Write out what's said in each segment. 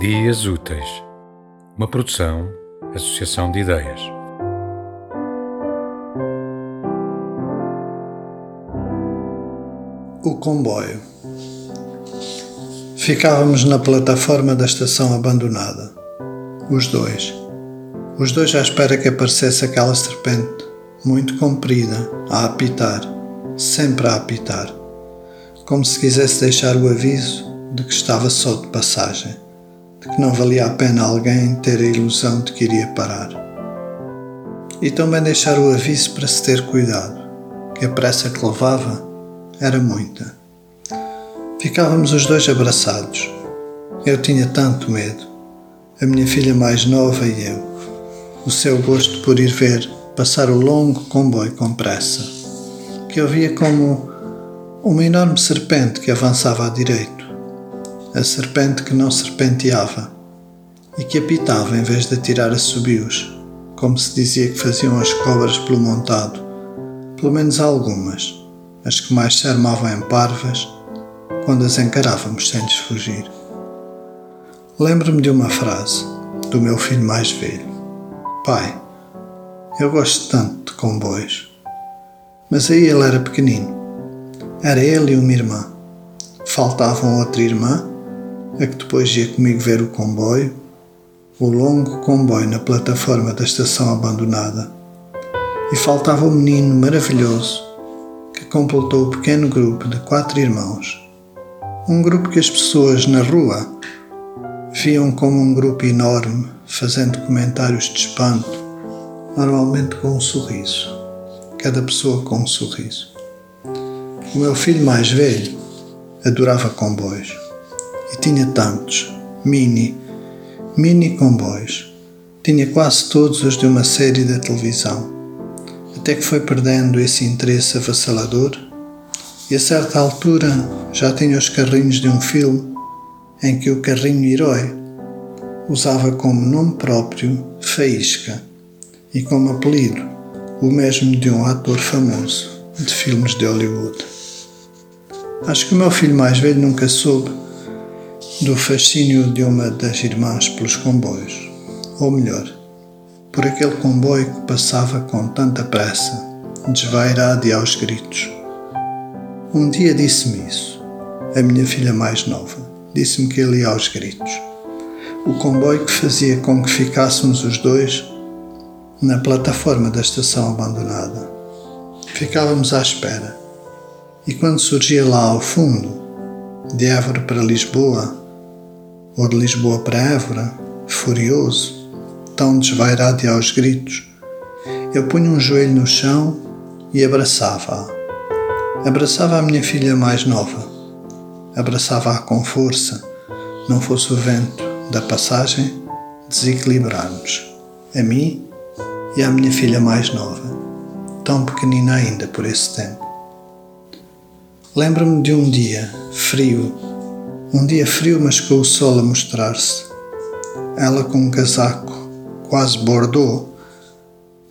Dias Úteis, uma produção, associação de ideias. O comboio. Ficávamos na plataforma da estação abandonada. Os dois. Os dois à espera que aparecesse aquela serpente, muito comprida, a apitar, sempre a apitar, como se quisesse deixar o aviso de que estava só de passagem de que não valia a pena alguém ter a ilusão de que iria parar. E também deixar o aviso para se ter cuidado, que a pressa que levava era muita. Ficávamos os dois abraçados. Eu tinha tanto medo, a minha filha mais nova e eu, o seu gosto por ir ver passar o longo comboio com pressa, que eu via como uma enorme serpente que avançava à direita a serpente que não serpenteava e que apitava em vez de atirar assobios, como se dizia que faziam as cobras pelo montado, pelo menos algumas, as que mais se armavam em parvas, quando as encarávamos sem lhes fugir. Lembro-me de uma frase do meu filho mais velho: Pai, eu gosto tanto de comboios. Mas aí ele era pequenino. Era ele e uma irmã. Faltavam outra irmã a que depois ia comigo ver o comboio, o longo comboio na plataforma da estação abandonada. E faltava um menino maravilhoso que completou o pequeno grupo de quatro irmãos. Um grupo que as pessoas na rua viam como um grupo enorme, fazendo comentários de espanto, normalmente com um sorriso. Cada pessoa com um sorriso. O meu filho mais velho adorava comboios e tinha tantos, mini, mini comboios. Tinha quase todos os de uma série da televisão, até que foi perdendo esse interesse avassalador e a certa altura já tinha os carrinhos de um filme em que o carrinho herói usava como nome próprio Faísca e como apelido o mesmo de um ator famoso de filmes de Hollywood. Acho que o meu filho mais velho nunca soube do fascínio de uma das irmãs pelos comboios, ou melhor, por aquele comboio que passava com tanta pressa, desvairado e aos gritos. Um dia disse-me isso, a minha filha mais nova, disse-me que ele ia aos gritos. O comboio que fazia com que ficássemos os dois na plataforma da estação abandonada. Ficávamos à espera, e quando surgia lá ao fundo, de Évora para Lisboa, ou de Lisboa para Évora, furioso, tão desvairado e aos gritos, eu punha um joelho no chão e abraçava-a. Abraçava a minha filha mais nova. Abraçava-a com força, não fosse o vento da passagem desequilibrar-nos, a mim e à minha filha mais nova, tão pequenina ainda por esse tempo. Lembro-me de um dia frio um dia frio, mas com o sol a mostrar-se. Ela com um casaco quase bordô,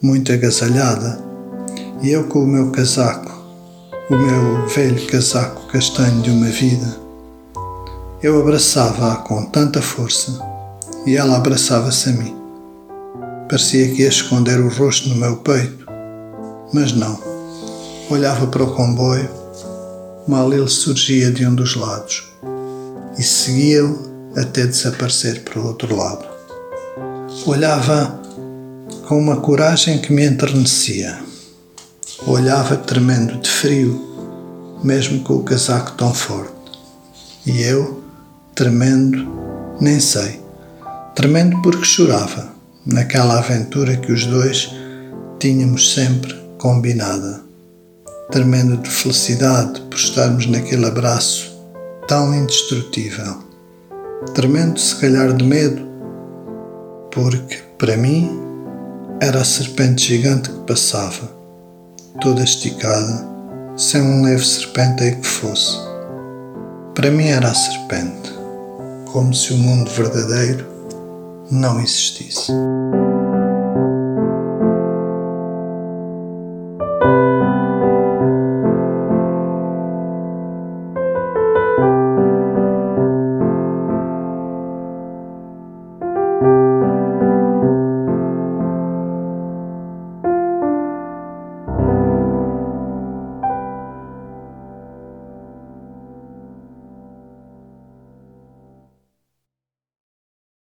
muito agasalhada, e eu com o meu casaco, o meu velho casaco castanho de uma vida. Eu abraçava-a com tanta força e ela abraçava-se a mim. Parecia que ia esconder o rosto no meu peito, mas não. Olhava para o comboio, mal ele surgia de um dos lados e seguia-o até desaparecer para o outro lado. Olhava com uma coragem que me enternecia. Olhava tremendo de frio, mesmo com o casaco tão forte. E eu, tremendo, nem sei, tremendo porque chorava naquela aventura que os dois tínhamos sempre combinada, tremendo de felicidade por estarmos naquele abraço tão indestrutível. Tremendo, se calhar, de medo, porque, para mim, era a serpente gigante que passava, toda esticada, sem um leve serpenteio que fosse. Para mim era a serpente, como se o mundo verdadeiro não existisse.